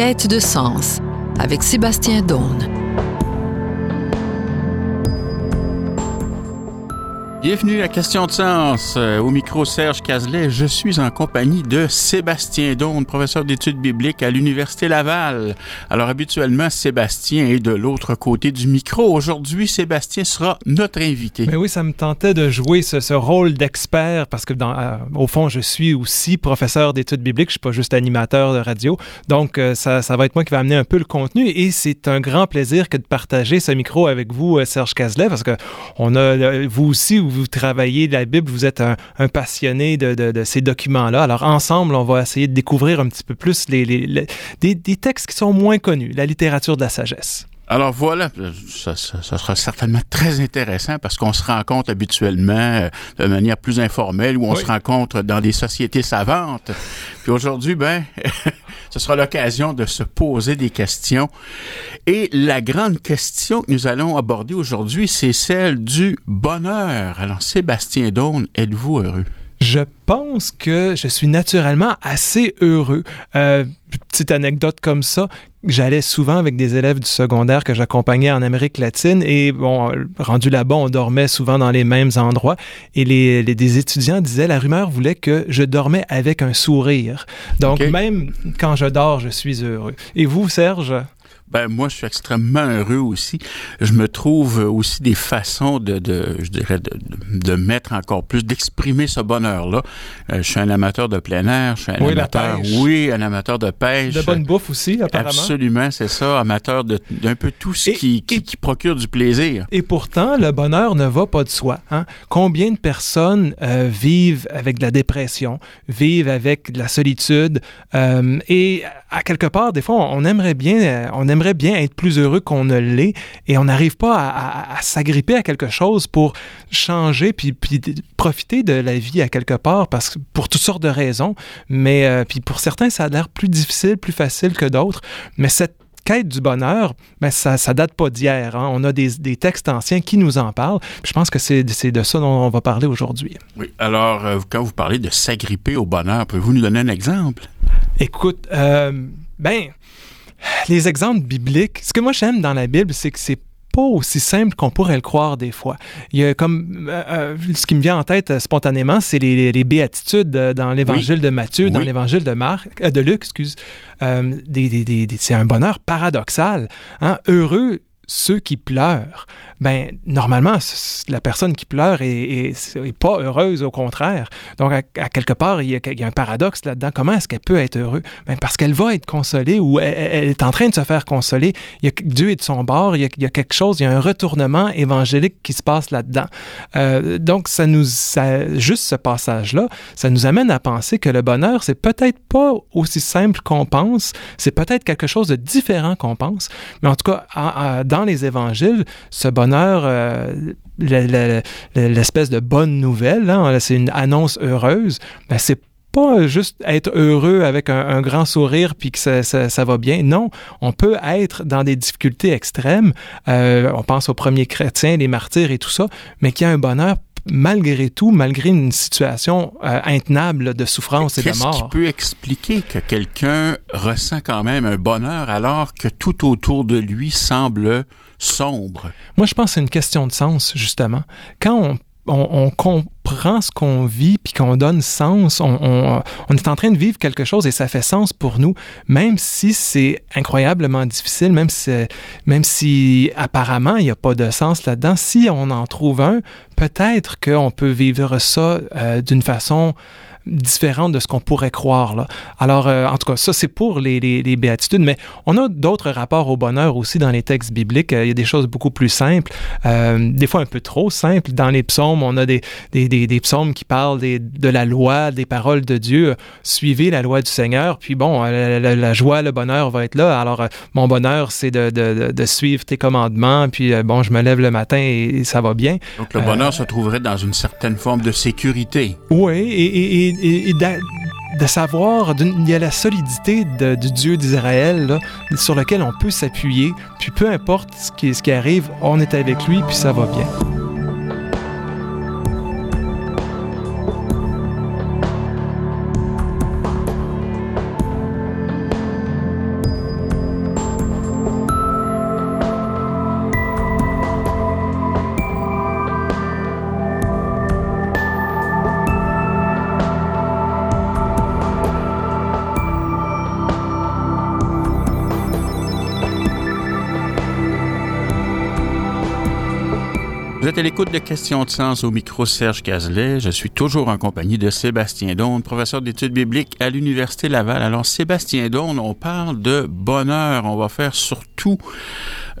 Quête de sens avec Sébastien Daune. Bienvenue à Question de sens. Euh, au micro Serge Cazelet, je suis en compagnie de Sébastien Daune, professeur d'études bibliques à l'Université Laval. Alors habituellement, Sébastien est de l'autre côté du micro. Aujourd'hui, Sébastien sera notre invité. Mais oui, ça me tentait de jouer ce, rôle d'expert parce que dans, euh, au fond, je suis aussi professeur d'études bibliques. Je suis pas juste animateur de radio. Donc, euh, ça, ça va être moi qui va amener un peu le contenu et c'est un grand plaisir que de partager ce micro avec vous, Serge Cazelet, parce que on a, vous aussi, vous travaillez la Bible, vous êtes un, passionné de, ces documents-là. Alors ensemble, on va essayer de découvrir un petit peu plus les, des, textes qui sont moins connus, la littérature de la sagesse. Alors voilà, ça, sera certainement très intéressant parce qu'on se rencontre habituellement euh, de manière plus informelle ou on se rencontre dans des sociétés savantes. Puis aujourd'hui, ben, ce sera l'occasion de se poser des questions. Et la grande question que nous allons aborder aujourd'hui, c'est celle du bonheur. Alors Sébastien Daune, êtes-vous heureux? Je pense que je suis naturellement assez heureux. Euh, petite anecdote comme ça, j'allais souvent avec des élèves du secondaire que j'accompagnais en Amérique latine et bon, rendu là-bas, on dormait souvent dans les mêmes endroits et les, des étudiants disaient la rumeur voulait que je dormais avec un sourire. Donc même quand je dors, je suis heureux. Et vous, Serge? Ben moi, je suis extrêmement heureux aussi. Je me trouve aussi des façons de, de je dirais, de, de mettre encore plus, d'exprimer ce bonheur-là. Euh, je suis un amateur de plein air, je suis un oui, amateur, oui, un amateur de pêche. De bonne bouffe aussi, apparemment. Absolument, c'est ça, amateur d'un peu tout ce qui, qui, qui, procure du plaisir. Et pourtant, le bonheur ne va pas de soi. Hein? Combien de personnes euh, vivent avec de la dépression, vivent avec de la solitude, euh, et à quelque part, des fois, on aimerait bien, on aimerait aimerait bien être plus heureux qu'on ne l'est et on n'arrive pas à, s'agripper à quelque chose pour changer puis, puis, profiter de la vie à quelque part parce que pour toutes sortes de raisons. Mais euh, puis pour certains, ça a l'air plus difficile, plus facile que d'autres. Mais cette quête du bonheur, ben ça, ça date pas d'hier. Hein. On a des, des, textes anciens qui nous en parlent. je pense que c'est de ça dont on va parler aujourd'hui. Oui. Alors, euh, quand vous parlez de s'agripper au bonheur, pouvez-vous nous donner un exemple? Écoute, euh, ben, les exemples bibliques, ce que moi j'aime dans la Bible, c'est que c'est pas aussi simple qu'on pourrait le croire des fois. Il y a comme euh, euh, ce qui me vient en tête euh, spontanément, c'est les, béatitudes dans l'Évangile de Matthieu, dans l'Évangile de Marc, de Luc, excuse. c'est un bonheur paradoxal. Hein? Heureux ceux qui pleurent ben normalement, la personne qui pleure est, pas heureuse, au contraire. Donc, à, quelque part, il y, a, un paradoxe là-dedans. Comment est-ce qu'elle peut être heureuse? Ben, parce qu'elle va être consolée ou elle, est en train de se faire consoler. Il y a, Dieu est de son bord, il y, a, quelque chose, il y a un retournement évangélique qui se passe là-dedans. Euh, donc, ça nous, juste ce passage-là, ça nous amène à penser que le bonheur, c'est peut-être pas aussi simple qu'on pense, c'est peut-être quelque chose de différent qu'on pense, mais en tout cas, dans les évangiles, ce bonheur euh, l'espèce de bonne nouvelle, hein, c'est une annonce heureuse, ben c'est pas juste être heureux avec un, grand sourire puis que ça, va bien. Non, on peut être dans des difficultés extrêmes. Euh, on pense aux premiers chrétiens, les martyrs et tout ça, mais qu'il y a un bonheur malgré tout, malgré une situation euh, intenable de souffrance et de mort. Qu'est-ce qui peut expliquer que quelqu'un ressent quand même un bonheur alors que tout autour de lui semble sombre? Moi, je pense que c'est une question de sens, justement. Quand on on, comprend ce qu'on vit puis qu'on donne sens. On, est en train de vivre quelque chose et ça fait sens pour nous, même si c'est incroyablement difficile, même si, même si apparemment il n'y a pas de sens là-dedans. Si on en trouve un, peut-être qu'on peut vivre ça euh, d'une façon différente de ce qu'on pourrait croire. Là. Alors, euh, en tout cas, ça, c'est pour les, les, béatitudes, mais on a d'autres rapports au bonheur aussi dans les textes bibliques. Euh, il y a des choses beaucoup plus simples, euh, des fois un peu trop simples. Dans les psaumes, on a des, des, des, psaumes qui parlent de la loi, des paroles de Dieu. Suivez la loi du Seigneur, puis bon, la, joie, le bonheur va être là. Alors, mon bonheur, c'est de, de, de, suivre tes commandements, puis bon, je me lève le matin et, ça va bien. Donc, le bonheur se trouverait dans une certaine forme de sécurité. Oui, et, et et, de, savoir, il y a la solidité du Dieu d'Israël sur lequel on peut s'appuyer, puis peu importe ce qui, ce qui arrive, on est avec lui, puis ça va bien. À l'écoute de Questions de sens au micro Serge Cazelet. Je suis toujours en compagnie de Sébastien Daune, professeur d'études bibliques à l'Université Laval. Alors, Sébastien Daune, on parle de bonheur. On va faire surtout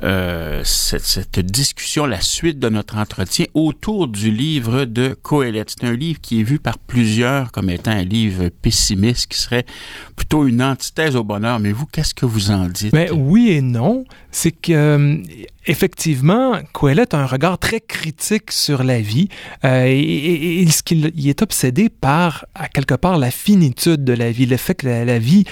euh, cette, cette, discussion, la suite de notre entretien autour du livre de Coëlette. C'est un livre qui est vu par plusieurs comme étant un livre pessimiste, qui serait plutôt une antithèse au bonheur. Mais vous, qu'est-ce que vous en dites? Mais oui et non. C'est que, euh, effectivement, Coëlette a un regard très critique sur la vie euh, et, et, et, ce qu'il il est obsédé par, à quelque part, la finitude de la vie, le fait que la vie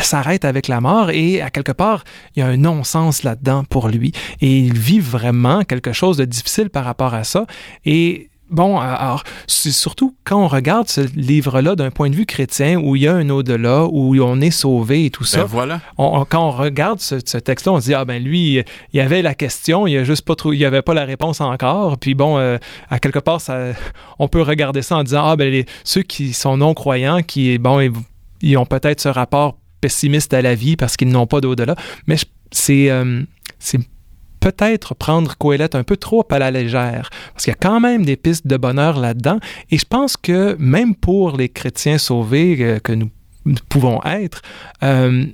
s'arrête avec la mort et à quelque part, il y a un non-sens là-dedans pour lui. Et il vit vraiment quelque chose de difficile par rapport à ça. Et Bon, alors, c'est surtout quand on regarde ce livre-là d'un point de vue chrétien, où il y a un au-delà, où on est sauvé et tout ça. Ben voilà. On, quand on regarde ce, ce texte-là, on se dit, ah ben lui, il y avait la question, il y a juste pas trop, il y avait pas la réponse encore. Puis bon, euh, à quelque part, ça, on peut regarder ça en disant, ah ben les, ceux qui sont non-croyants, qui, bon, ils, ils ont peut-être ce rapport pessimiste à la vie parce qu'ils n'ont pas d'au-delà. Mais c'est euh, peut-être prendre Coëlette un peu trop à la légère, parce qu'il y a quand même des pistes de bonheur là-dedans, et je pense que même pour les chrétiens sauvés euh, que nous, nous, pouvons être, euh,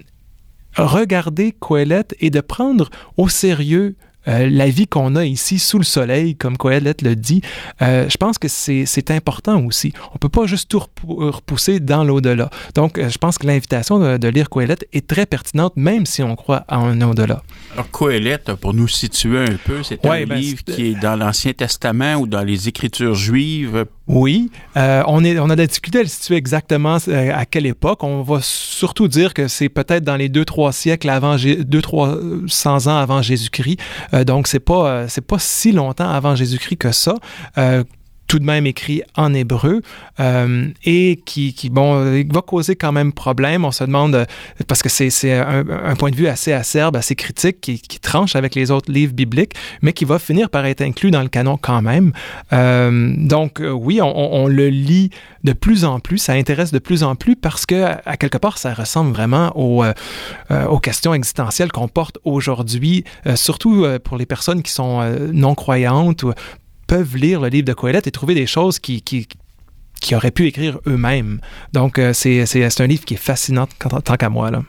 regarder Coëlette et de prendre au sérieux euh, la vie qu'on a ici sous le soleil, comme Coëlette le dit, euh, je pense que c'est important aussi. On peut pas juste tout repousser dans l'au-delà. Donc, euh, je pense que l'invitation de, de, lire Coëlette est très pertinente, même si on croit à un au-delà. Alors, Coëlette, pour nous situer un peu, c'est ouais, un ben, livre qui est dans l'Ancien Testament ou dans les Écritures juives. Oui, euh, on, est, on a de la difficulté à le situer exactement à quelle époque. On va surtout dire que c'est peut-être dans les deux trois siècles avant, deux trois cents ans avant Jésus-Christ. Euh, donc, c'est pas, euh, c'est pas si longtemps avant Jésus-Christ que ça. Euh, tout de même écrit en hébreu euh, et qui, qui, bon, va causer quand même problème. On se demande, parce que c'est un, un, point de vue assez acerbe, assez critique, qui, tranche avec les autres livres bibliques, mais qui va finir par être inclus dans le canon quand même. Euh, donc, oui, on, le lit de plus en plus, ça intéresse de plus en plus parce que, à quelque part, ça ressemble vraiment aux, euh, aux questions existentielles qu'on porte aujourd'hui, euh, surtout pour les personnes qui sont non-croyantes ou peuvent lire le livre de Coëlette et trouver des choses qui, qui, qui auraient pu écrire eux-mêmes. Donc, euh, c'est un livre qui est fascinant tant qu'à moi. Là.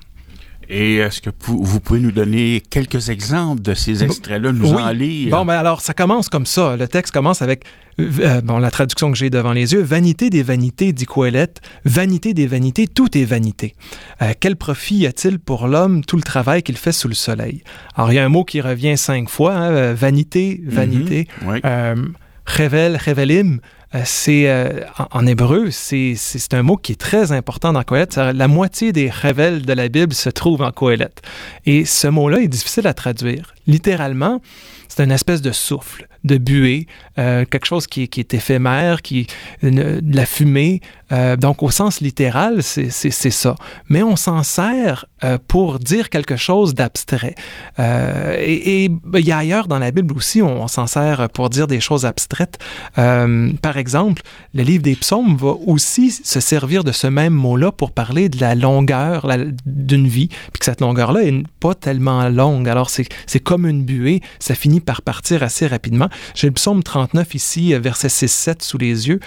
Et est-ce que vous pouvez nous donner quelques exemples de ces extraits-là, nous oui. en lire? Bon, ben alors, ça commence comme ça. Le texte commence avec, euh, bon, la traduction que j'ai devant les yeux, Vanité des vanités, dit Coëlette, vanité des vanités, tout est vanité. Euh, quel profit y a-t-il pour l'homme tout le travail qu'il fait sous le soleil? Alors, il y a un mot qui revient cinq fois, hein, vanité, vanité. Mm -hmm. oui. euh, révèle, révélim, c'est euh, en, hébreu, c'est un mot qui est très important dans Coëlette. La moitié des révèles de la Bible se trouvent en Coëlette. Et ce mot-là est difficile à traduire. Littéralement, c'est une espèce de souffle, de buée, euh, quelque chose qui, est éphémère, qui de la fumée. Euh, donc, au sens littéral, c'est ça. Mais on s'en sert euh, pour dire quelque chose d'abstrait. Et, et il y a ailleurs dans la Bible aussi, on, s'en sert pour dire des choses abstraites. Par exemple, le livre des psaumes va aussi se servir de ce même mot-là pour parler de la longueur d'une vie, puis que cette longueur-là est pas tellement longue. Alors, c'est comme une buée, ça finit par partir assez rapidement. J'ai le psaume 39 ici, verset 6-7 sous les yeux.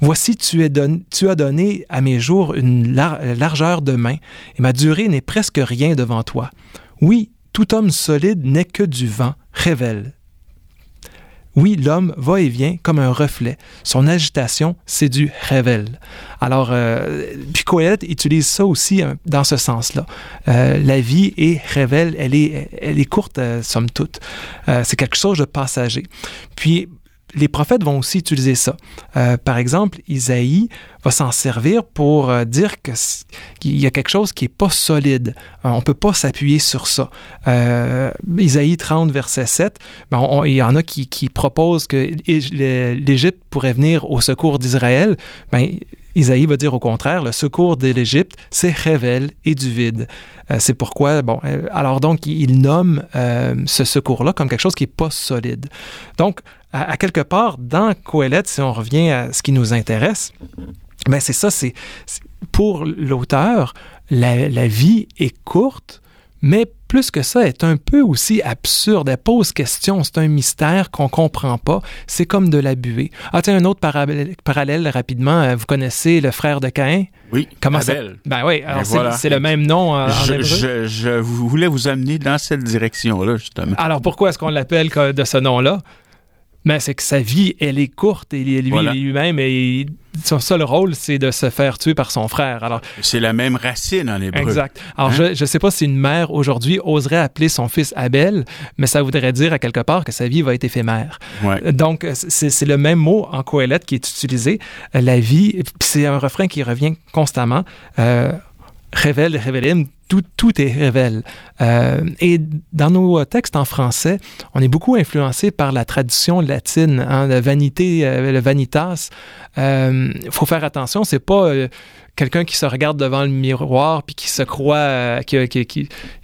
Voici, tu, don tu, as donné à mes jours une lar largeur de main, et ma durée n'est presque rien devant toi. Oui, tout homme solide n'est que du vent, révèle. Oui, l'homme va et vient comme un reflet. Son agitation, c'est du révèle. Alors, euh, utilise ça aussi euh, dans ce sens-là. Euh, la vie est révèle, elle est, elle est courte, euh, somme toute. c'est quelque chose de passager. Puis, les prophètes vont aussi utiliser ça. Euh, par exemple, Isaïe va s'en servir pour euh, dire qu'il y a quelque chose qui n'est pas solide. Euh, on ne peut pas s'appuyer sur ça. Euh, Isaïe 30, verset 7, ben il y en a qui, qui proposent que l'Égypte pourrait venir au secours d'Israël. Ben, Isaïe va dire au contraire, le secours de l'Égypte, c'est révèle et du vide. Euh, c'est pourquoi, bon, alors donc, il nomme euh, ce secours-là comme quelque chose qui n'est pas solide. Donc, à, à, quelque part, dans Coëlette, si on revient à ce qui nous intéresse, ben c'est ça, c'est pour l'auteur, la, la vie est courte, mais plus que ça, est un peu aussi absurde. Elle pose question, c'est un mystère qu'on comprend pas. C'est comme de la buée. Ah tiens, un autre parallèle, parallèle rapidement. Euh, vous connaissez le frère de Caïn? Oui, Comment Abel. Ça... Ben oui, c'est voilà. le même nom en Je, hébreu. je- je voulais vous amener dans cette direction-là, justement. Alors pourquoi est-ce qu'on l'appelle de ce nom-là? Ben, c'est que sa vie, elle est courte et lui- Voilà. lui-même, et son seul rôle, c'est de se faire tuer par son frère. Alors, C'est la même racine en hébreu. exact. Alors, Hein? je ne sais pas si une mère aujourd'hui oserait appeler son fils Abel, mais ça voudrait dire à quelque part que sa vie va être éphémère. Ouais. Donc, c'est le même mot en Coëlette qui est utilisé. La vie, c'est un refrain qui revient constamment. Euh, révèle, révélim, tout, tout est révèle. Euh, et dans nos textes en français, on est beaucoup influencé par la tradition latine, hein, la vanité, euh, le vanitas. Il faut faire attention, c'est pas euh, quelqu'un qui se regarde devant le miroir puis qui se croit euh,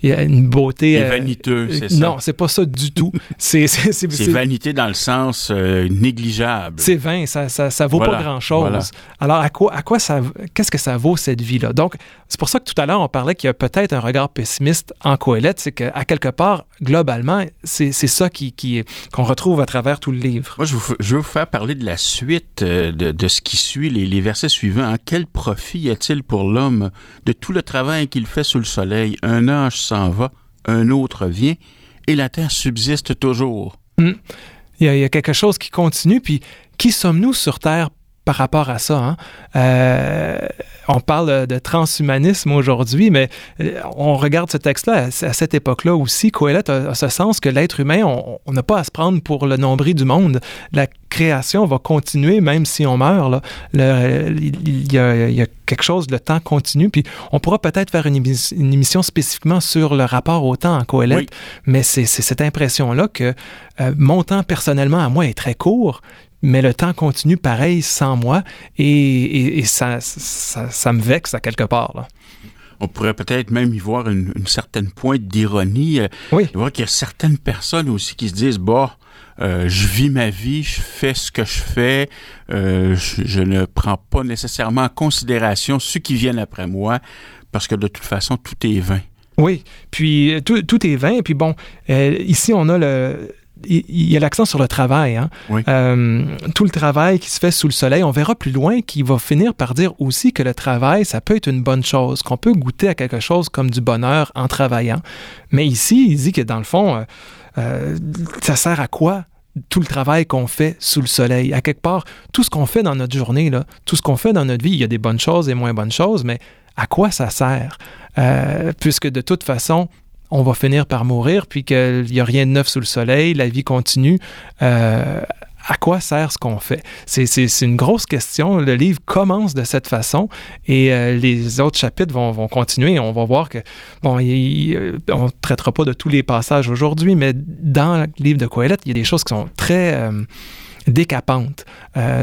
il a une beauté. C'est euh, vaniteux, c'est ça. non, c'est pas ça du tout. C'est vanité dans le sens euh, négligeable. c'est vain, ça, ça, ça vaut Voilà, pas grand-chose. voilà. Alors, à quoi, à quoi ça, qu'est-ce que ça vaut cette vie-là? Donc, c'est pour ça que tout à l'heure, on parlait qu'il y a peut-être un regard pessimiste en Coëlette, c'est qu'à quelque part, globalement, c'est ça qui, qui, qu'on retrouve à travers tout le livre. Moi, je, vous, je veux vous faire parler de la suite euh, de, de ce qui suit, les, les versets suivants. Hein. Quel profit y a-t-il pour l'homme de tout le travail qu'il fait sous le soleil? Un âge s'en va, un autre vient, et la terre subsiste toujours. A, il y a quelque chose qui continue, puis qui sommes-nous sur Terre par rapport à ça? hein? Euh, on parle de transhumanisme aujourd'hui, mais euh, on regarde ce texte-là à, cette époque-là aussi. Coëlette a, ce sens que l'être humain, on n'a pas à se prendre pour le nombril du monde. La création va continuer même si on meurt. Là. Le- il, y a, il y a quelque chose, le temps continue, puis on pourra peut-être faire une, émis- une émission spécifiquement sur le rapport au temps en Coëlette, Oui. mais c'est c'est cette impression-là que euh, mon temps personnellement à moi est très court, mais le temps continue pareil sans moi et, et- et ça, ça, ça me vexe à quelque part. là. On pourrait peut-être même y voir une, une certaine pointe d'ironie. euh, Oui. de voir qu'il y a certaines personnes aussi qui se disent, bah, euh, je vis ma vie, je fais ce que je fais, euh, je, je ne prends pas nécessairement en considération ceux qui viennent après moi, parce que de toute façon, tout est vain. Oui, puis euh, tout, tout est vain. Puis bon, euh, ici, on a le. Il y a l'accent sur le travail. Hein? Oui. Euh, tout le travail qui se fait sous le soleil, on verra plus loin qu'il va finir par dire aussi que le travail, ça peut être une bonne chose, qu'on peut goûter à quelque chose comme du bonheur en travaillant. Mais ici, il dit que dans le fond, euh, euh, ça sert à quoi tout le travail qu'on fait sous le soleil? À quelque part, tout ce qu'on fait dans notre journée, là, tout ce qu'on fait dans notre vie, il y a des bonnes choses et moins bonnes choses, mais à quoi ça sert? Euh, puisque de toute façon, on va finir par mourir, puis qu'il n'y a rien de neuf sous le soleil, la vie continue. Euh, à quoi sert ce qu'on fait? C'est, une grosse question. Le livre commence de cette façon et euh, les autres chapitres vont, continuer. On va voir que, bon, on ne traitera pas de tous les passages aujourd'hui, mais dans le livre de Coëlette, il y a des choses qui sont très euh, décapantes,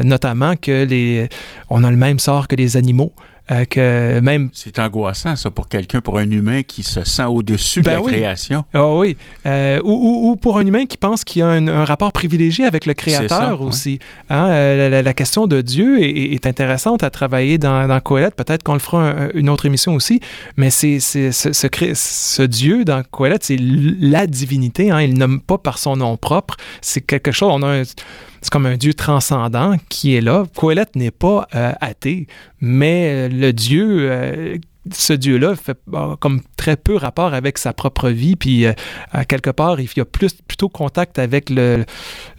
notamment que les, on a le même sort que les animaux, euh, que même C'est angoissant, ça, pour quelqu'un, pour un humain qui se sent au-dessus Ben de la oui. création. Ah oui. Euh, ou, ou- ou pour un humain qui pense qu'il y a un, un rapport privilégié avec le créateur ça, ouais. aussi. Hein, euh, la, la- la question de Dieu est, est intéressante à travailler dans, dans Coëlette. Peut-être qu'on le fera un- une autre émission aussi. Mais c'est, ce, ce, cré- ce Dieu dans Coëlette, c'est la divinité. Hein, il nomme pas par son nom propre. C'est quelque chose. On a un- c'est comme un Dieu transcendant qui est là. Coëlette n'est pas euh, athée, mais euh, le Dieu, euh, ce Dieu-là fait euh, comme très peu rapport avec sa propre vie, puis euh, à quelque part, il y a plus, plutôt contact avec euh,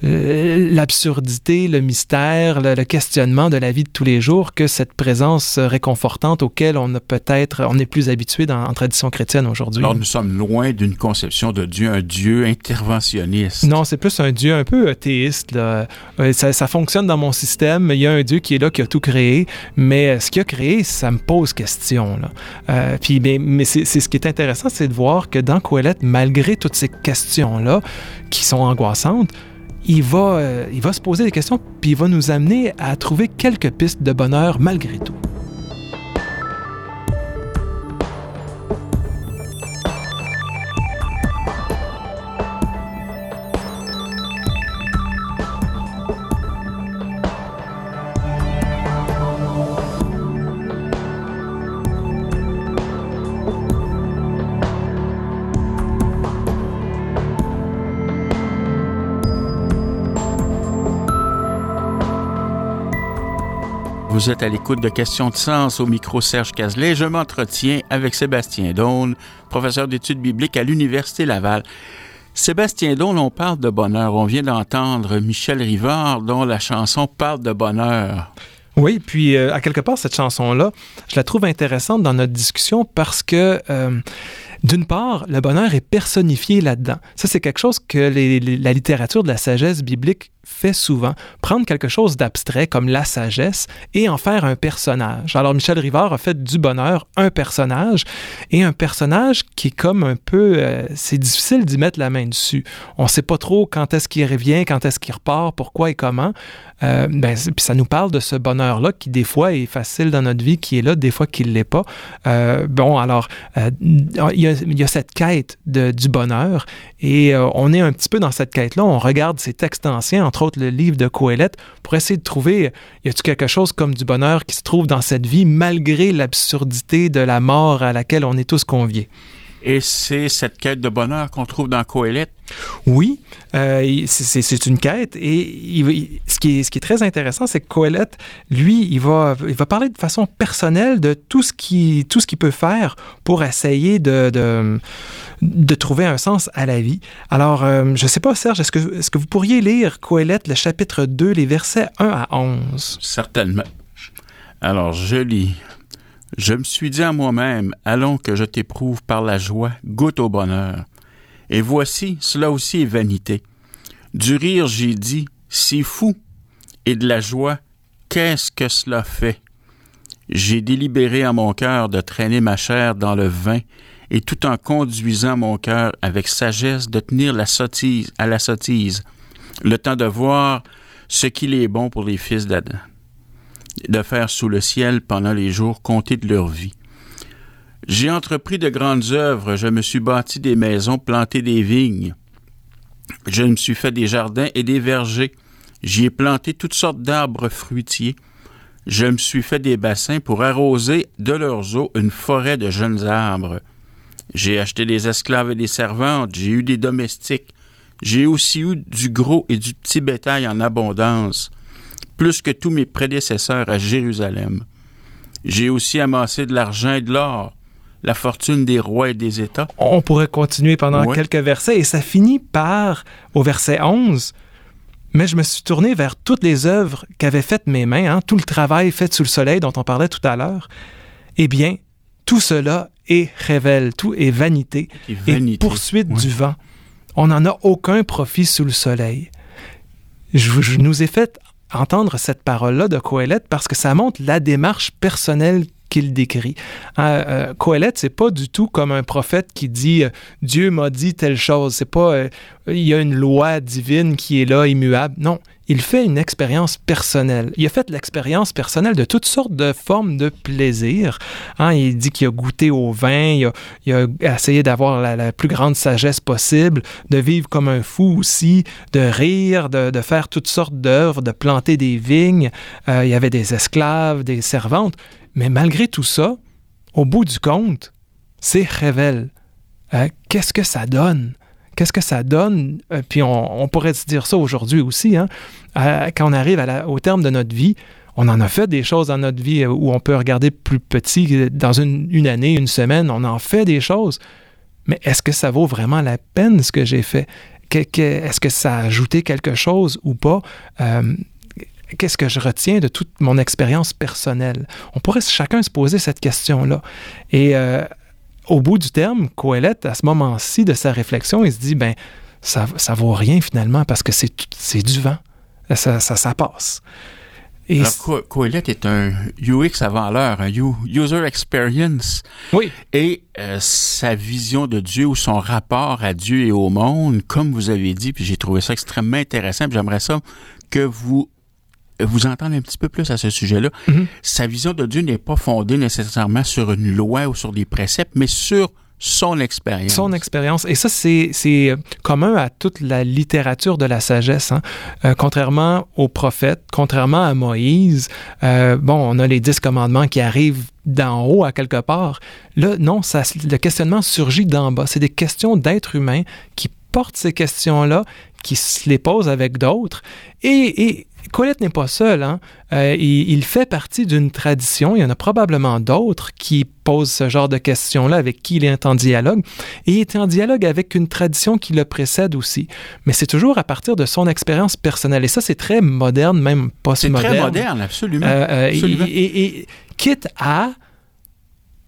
l'absurdité, le mystère, le, le questionnement de la vie de tous les jours que cette présence réconfortante auquel on a peut-être, on est plus habitué dans, en tradition chrétienne aujourd'hui. Alors, nous sommes loin d'une conception de Dieu, un Dieu interventionniste. Non, c'est plus un Dieu un peu théiste. là. Euh, Ça, ça fonctionne dans mon système. Il y a un Dieu qui est là, qui a tout créé. Mais ce qu'il a créé, ça me pose question. Là. Euh, puis, mais, mais c'est c'est ce qui est intéressant, c'est de voir que dans Coëlette, malgré toutes ces questions-là, qui sont angoissantes, il va, euh, il va se poser des questions, puis il va nous amener à trouver quelques pistes de bonheur malgré tout. Vous êtes à l'écoute de Questions de sens au micro Serge Cazelet. Je m'entretiens avec Sébastien Daune, professeur d'études bibliques à l'Université Laval. Sébastien Daune, on parle de bonheur. On vient d'entendre Michel Rivard, dont la chanson parle de bonheur. Oui, puis euh, à quelque part, cette chanson-là, je la trouve intéressante dans notre discussion parce que, euh, d'une part, le bonheur est personnifié là-dedans. Ça, c'est quelque chose que la littérature de la sagesse biblique fait souvent, prendre quelque chose d'abstrait comme la sagesse et en faire un personnage. Alors Michel Rivard a fait du bonheur un personnage et un personnage qui est comme un peu... Euh, c'est difficile d'y mettre la main dessus. On ne sait pas trop quand est-ce qu'il revient, quand est-ce qu'il repart, pourquoi et comment. Euh, ben, puis ça nous parle de ce bonheur-là qui des fois est facile dans notre vie, qui est là, des fois qui ne l'est pas. Euh, bon, alors, il, y a, il, y a, cette quête de, du bonheur et euh, on est un petit peu dans cette quête-là. On regarde ces textes anciens, entre autres le livre de Coëlette, pour essayer de trouver, y a-t-il quelque chose comme du bonheur qui se trouve dans cette vie malgré l'absurdité de la mort à laquelle on est tous conviés? Et c'est cette quête de bonheur qu'on trouve dans Coëlette. Oui, euh, c'est une quête. Et il, ce, qui est, ce qui est très intéressant, c'est que Coëlette, lui, il va, il va parler de façon personnelle de tout ce qu'il qui peut faire pour essayer de, de, de, trouver un sens à la vie. Alors, euh, je ne sais pas, Serge, est-ce que, est que vous pourriez lire Coëlette, le chapitre 2, les versets 1 à 11? Certainement. Alors, je lis. Je me suis dit à moi-même, allons que je t'éprouve par la joie, goûte au bonheur. Et voici, cela aussi est vanité. Du rire, j'ai dit, c'est fou, et de la joie, qu'est-ce que cela fait? J'ai délibéré à mon cœur de traîner ma chair dans le vin, et tout en conduisant mon cœur avec sagesse de tenir la sottise à la sottise, le temps de voir ce qu'il est bon pour les fils d'Adam de faire sous le ciel pendant les jours comptés de leur vie. J'ai entrepris de grandes œuvres, je me suis bâti des maisons, planté des vignes. Je me suis fait des jardins et des vergers. J'y ai planté toutes sortes d'arbres fruitiers. Je me suis fait des bassins pour arroser de leurs eaux une forêt de jeunes arbres. J'ai acheté des esclaves et des servantes, j'ai eu des domestiques. J'ai aussi eu du gros et du petit bétail en abondance plus que tous mes prédécesseurs à Jérusalem. J'ai aussi amassé de l'argent et de l'or, la fortune des rois et des États. On pourrait continuer pendant quelques versets et ça finit par, au verset 11, mais je me suis tourné vers toutes les œuvres qu'avaient faites mes mains, hein, tout le travail fait sous le soleil dont on parlait tout à l'heure. Eh bien, tout cela est révèle, tout est vanité et, poursuite du vent. On n'en a aucun profit sous le soleil. Je, je nous ai fait entendre cette parole-là de Coëlette parce que ça montre la démarche personnelle qu'il décrit. Euh, euh, c'est pas du tout comme un prophète qui dit euh, Dieu m'a dit telle chose. C'est pas euh, il y a une loi divine qui est là, immuable. Non, il fait une expérience personnelle. Il a fait l'expérience personnelle de toutes sortes de formes de plaisir. Hein, il dit qu'il a goûté au vin, il a, essayé d'avoir la, plus grande sagesse possible, de vivre comme un fou aussi, de rire, de, de faire toutes sortes d'œuvres, de planter des vignes. Euh, il y avait des esclaves, des servantes. Mais malgré tout ça, au bout du compte, c'est révèle. Euh, Qu'est-ce que ça donne? Qu'est-ce que ça donne? Euh, puis on, pourrait se dire ça aujourd'hui aussi, hein? euh, quand on arrive au terme de notre vie, on en a fait des choses dans notre vie euh, où on peut regarder plus petit, dans une, année, une semaine, on en fait des choses. Mais est-ce que ça vaut vraiment la peine ce que j'ai fait? Est-ce que ça a ajouté quelque chose ou pas? Qu'est-ce que je retiens de toute mon expérience personnelle? On pourrait chacun se poser cette question-là. Et au bout du terme, Coëlette, à ce moment-ci de sa réflexion, il se dit, ben, ça, ça vaut rien finalement parce que c'est du vent. Ça, ça, ça passe. Et Alors, Coëlette est un UX avant l'heure, un User Experience. Oui. Et euh, sa vision de Dieu ou son rapport à Dieu et au monde, comme vous avez dit, puis j'ai trouvé ça extrêmement intéressant, puis j'aimerais ça que vous vous entendre un petit peu plus à ce sujet-là. Mm -hmm. Sa vision de Dieu n'est pas fondée nécessairement sur une loi ou sur des préceptes, mais sur son expérience. Son expérience. Et ça, c'est commun à toute la littérature de la sagesse. Hein? Euh, contrairement aux prophètes, contrairement à Moïse, euh, bon, on a les dix commandements qui arrivent d'en haut à quelque part. Là, non, ça, le questionnement surgit d'en bas. C'est des questions d'êtres humains qui portent ces questions-là, qui se les pose avec d'autres. Et, et Colette n'est pas seul. Hein? Euh, il, il, fait partie d'une tradition. Il y en a probablement d'autres qui posent ce genre de questions-là, avec qui il est en dialogue. Et il est en dialogue avec une tradition qui le précède aussi. Mais c'est toujours à partir de son expérience personnelle. Et ça, c'est très moderne, même postmoderne. C'est très moderne, absolument. Euh, euh, absolument. Et, et, et, quitte à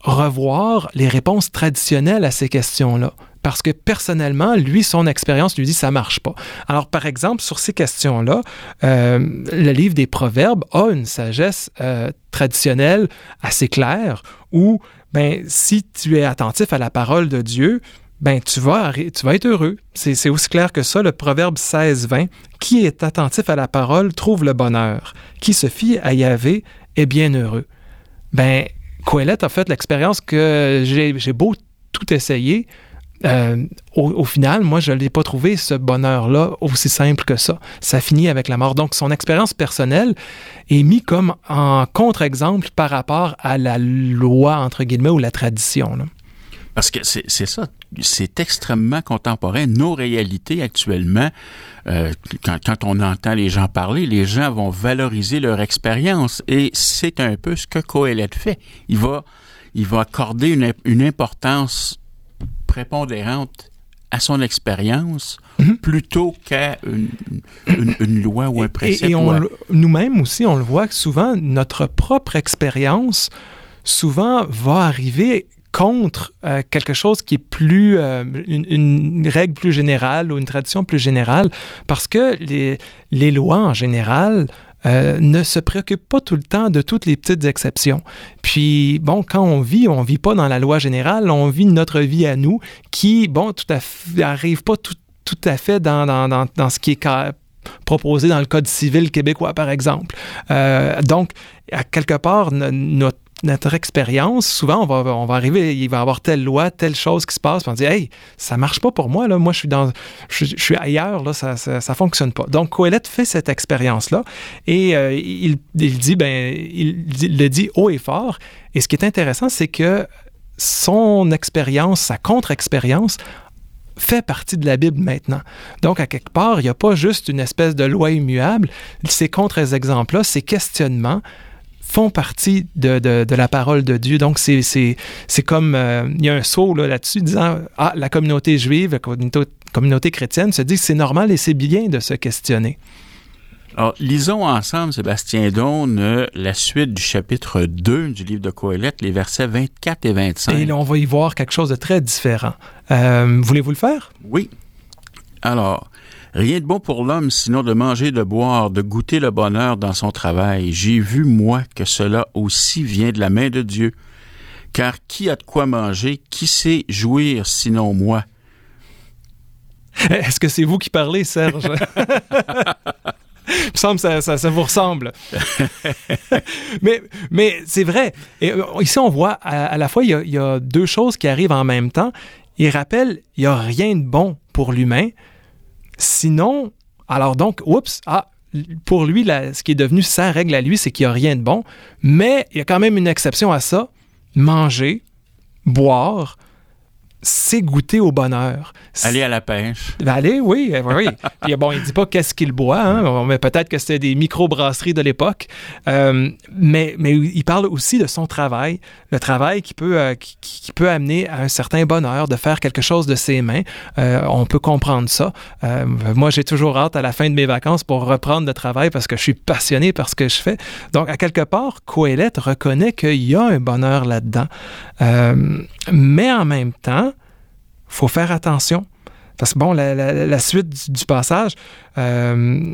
revoir les réponses traditionnelles à ces questions-là parce que personnellement, lui, son expérience lui dit ça marche pas. Alors, par exemple, sur ces questions-là, euh, le livre des Proverbes a une sagesse euh, traditionnelle assez claire où, ben, si tu es attentif à la parole de Dieu, ben, tu vas, tu vas être heureux. C'est aussi clair que ça, le Proverbe 16-20. Qui est attentif à la parole trouve le bonheur. Qui se fie à Yahvé est bien heureux. Ben, Coëlette a fait l'expérience que j'ai beau tout essayer, euh, au, final, moi, je ne l'ai pas trouvé ce bonheur-là aussi simple que ça. Ça finit avec la mort. Donc, son expérience personnelle est mise comme en contre-exemple par rapport à la loi, entre guillemets, ou la tradition. Là. Parce que c'est ça, c'est extrêmement contemporain. Nos réalités actuellement, euh, quand, quand, on entend les gens parler, les gens vont valoriser leur expérience et c'est un peu ce que Coelette fait. Il va, il va accorder une, une importance prépondérante à son expérience mm-hmm. plutôt qu'à une, une, une, loi ou un précepte. Et, et nous-mêmes aussi, on le voit que souvent, notre propre expérience, souvent, va arriver contre euh, quelque chose qui est plus euh, une, une, règle plus générale ou une tradition plus générale parce que les, les lois en général euh, ne se préoccupe pas tout le temps de toutes les petites exceptions. Puis, bon, quand on vit, on vit pas dans la loi générale, on vit notre vie à nous qui, bon, tout à fait, arrive pas tout, tout à fait dans, dans, dans, dans ce qui est proposé dans le Code civil québécois, par exemple. Euh, donc, à quelque part, notre notre expérience, souvent, on va, on arriver, il va y avoir telle loi, telle chose qui se passe, puis on dit, hey, ça marche pas pour moi, là, moi, je suis dans, je, suis ailleurs, là, ça, ça, fonctionne pas. Donc, Coelette fait cette expérience-là et euh, il, dit, ben, il, le dit haut et fort. Et ce qui est intéressant, c'est que son expérience, sa contre-expérience, fait partie de la Bible maintenant. Donc, à quelque part, il n'y a pas juste une espèce de loi immuable. Ces contre-exemples-là, ces questionnements, font partie de, de, de, la parole de Dieu. Donc, c'est, c'est, c'est comme, euh, il y a un saut là, là-dessus disant, ah, la communauté juive, la communauté, communauté chrétienne se dit que c'est normal et c'est bien de se questionner. Alors, lisons ensemble, Sébastien Donne, euh, la suite du chapitre 2 du livre de Coëlette, les versets 24 et 25. Et là, on va y voir quelque chose de très différent. Euh, voulez-vous le faire? Oui. Alors, Rien de bon pour l'homme sinon de manger, de boire, de goûter le bonheur dans son travail. J'ai vu, moi, que cela aussi vient de la main de Dieu. Car qui a de quoi manger, qui sait jouir sinon moi? Est-ce que c'est vous qui parlez, Serge? Il me semble que ça, ça, ça vous ressemble. mais mais c'est vrai. Et euh, ici, on voit à, à la fois, il y, a, il y, a, deux choses qui arrivent en même temps. Il rappelle, il n'y a rien de bon pour l'humain, Sinon, alors donc, oups, ah, pour lui, ce qui est devenu sa règle à lui, c'est qu'il n'y a rien de bon. Mais il y a quand même une exception à ça. Manger, boire, c'est goûter au bonheur. Aller à la pêche. Ben, aller, oui, euh, oui. Puis bon, il dit pas qu'est-ce qu'il boit, hein, mais peut-être que c'était des micro-brasseries de l'époque. Euh, mais, mais il parle aussi de son travail, le travail qui peut, euh, qui, qui, peut amener à un certain bonheur de faire quelque chose de ses mains. Euh, on peut comprendre ça. Moi, j'ai toujours hâte à la fin de mes vacances pour reprendre le travail parce que je suis passionné par ce que je fais. Donc, à quelque part, Coëlette reconnaît qu'il y a un bonheur là-dedans. mais en même temps, faut faire attention. Parce que, bon, la, la, la suite du, du passage, euh,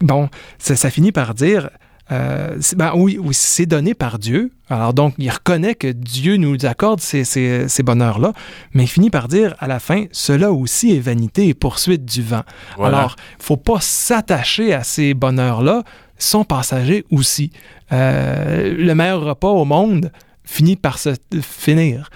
bon, ça, ça, finit par dire, euh, ben, oui, oui c'est donné par Dieu. Alors donc, il reconnaît que Dieu nous accorde ces, ces, ces bonheurs-là, mais il finit par dire à la fin, cela aussi est vanité et poursuite du vent. Voilà. Alors, il faut pas s'attacher à ces bonheurs-là, sont passagers aussi. Euh, le meilleur repas au monde, finit par se finir.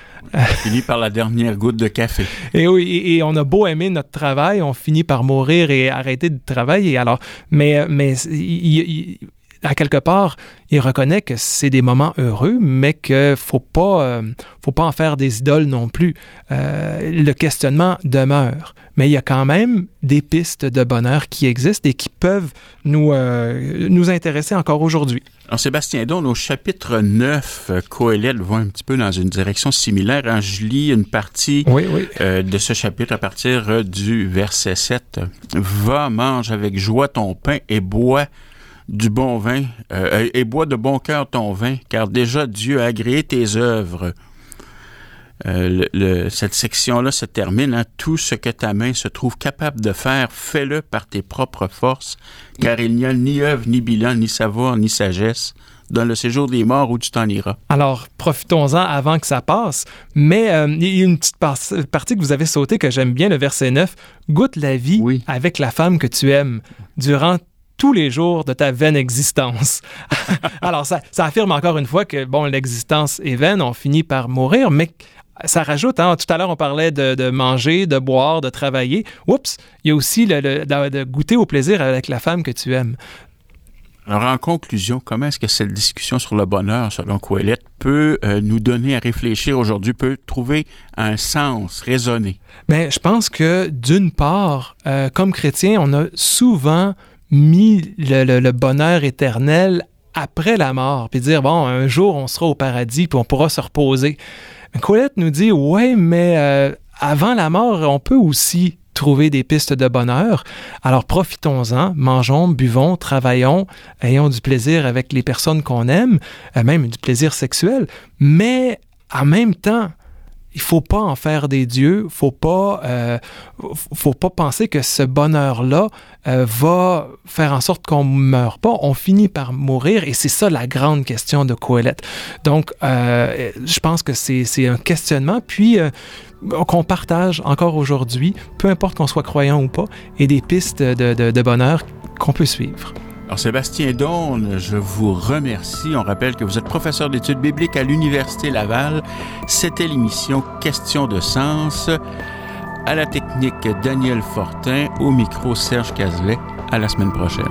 finit par la dernière goutte de café. Et oui, et, et, on a beau aimer notre travail, on finit par mourir et arrêter de travailler. Alors, mais, mais il, il, à quelque part, il reconnaît que c'est des moments heureux, mais qu'il faut pas, euh, faut pas en faire des idoles non plus. Euh, le questionnement demeure, mais il y a quand même des pistes de bonheur qui existent et qui peuvent nous, euh, nous intéresser encore aujourd'hui. Alors, Sébastien donc au chapitre 9, Coëlette va un petit peu dans une direction similaire. Hein, je lis une partie oui, oui. de ce chapitre à partir du verset 7. Va, mange avec joie ton pain et bois du bon vin, euh, et bois de bon cœur ton vin, car déjà Dieu a agréé tes œuvres. Euh, le, cette section-là se termine. Hein, Tout ce que ta main se trouve capable de faire, fais-le par tes propres forces, car il n'y a ni œuvre, ni bilan, ni savoir, ni sagesse dans le séjour des morts où tu t'en iras. Alors, profitons-en avant que ça passe. Mais euh, il y a une petite par partie que vous avez sautée que j'aime bien, le verset 9. Goûte la vie oui. avec la femme que tu aimes durant tous les jours de ta vaine existence. Alors, ça, ça, affirme encore une fois que, bon, l'existence est vaine, on finit par mourir, mais ça rajoute, hein, tout à l'heure on parlait de, de, manger, de boire, de travailler. Oups, il y a aussi le, le, de, goûter au plaisir avec la femme que tu aimes. Alors, en conclusion, comment est-ce que cette discussion sur le bonheur, selon Coëlette, peut euh, nous donner à réfléchir aujourd'hui, peut trouver un sens raisonné? Bien, je pense que, d'une part, euh, comme chrétien, on a souvent mis le, bonheur éternel après la mort, puis dire, bon, un jour, on sera au paradis, puis on pourra se reposer. Colette nous dit, ouais, mais euh, avant la mort, on peut aussi trouver des pistes de bonheur. Alors profitons-en, mangeons, buvons, travaillons, ayons du plaisir avec les personnes qu'on aime, euh, même du plaisir sexuel, mais en même temps, il faut pas en faire des dieux, faut pas, euh, faut pas penser que ce bonheur-là euh, va faire en sorte qu'on meurt pas. On finit par mourir et c'est ça la grande question de Coëlette. Donc, euh, je pense que c'est un questionnement, puis qu'on partage encore aujourd'hui, peu importe qu'on soit croyant ou pas, et des pistes de bonheur qu'on peut suivre. Alors, Sébastien Daune, je vous remercie. On rappelle que vous êtes professeur d'études bibliques à l'Université Laval. C'était l'émission Question de sens. À la technique, Daniel Fortin. Au micro, Serge Cazelet. À la semaine prochaine.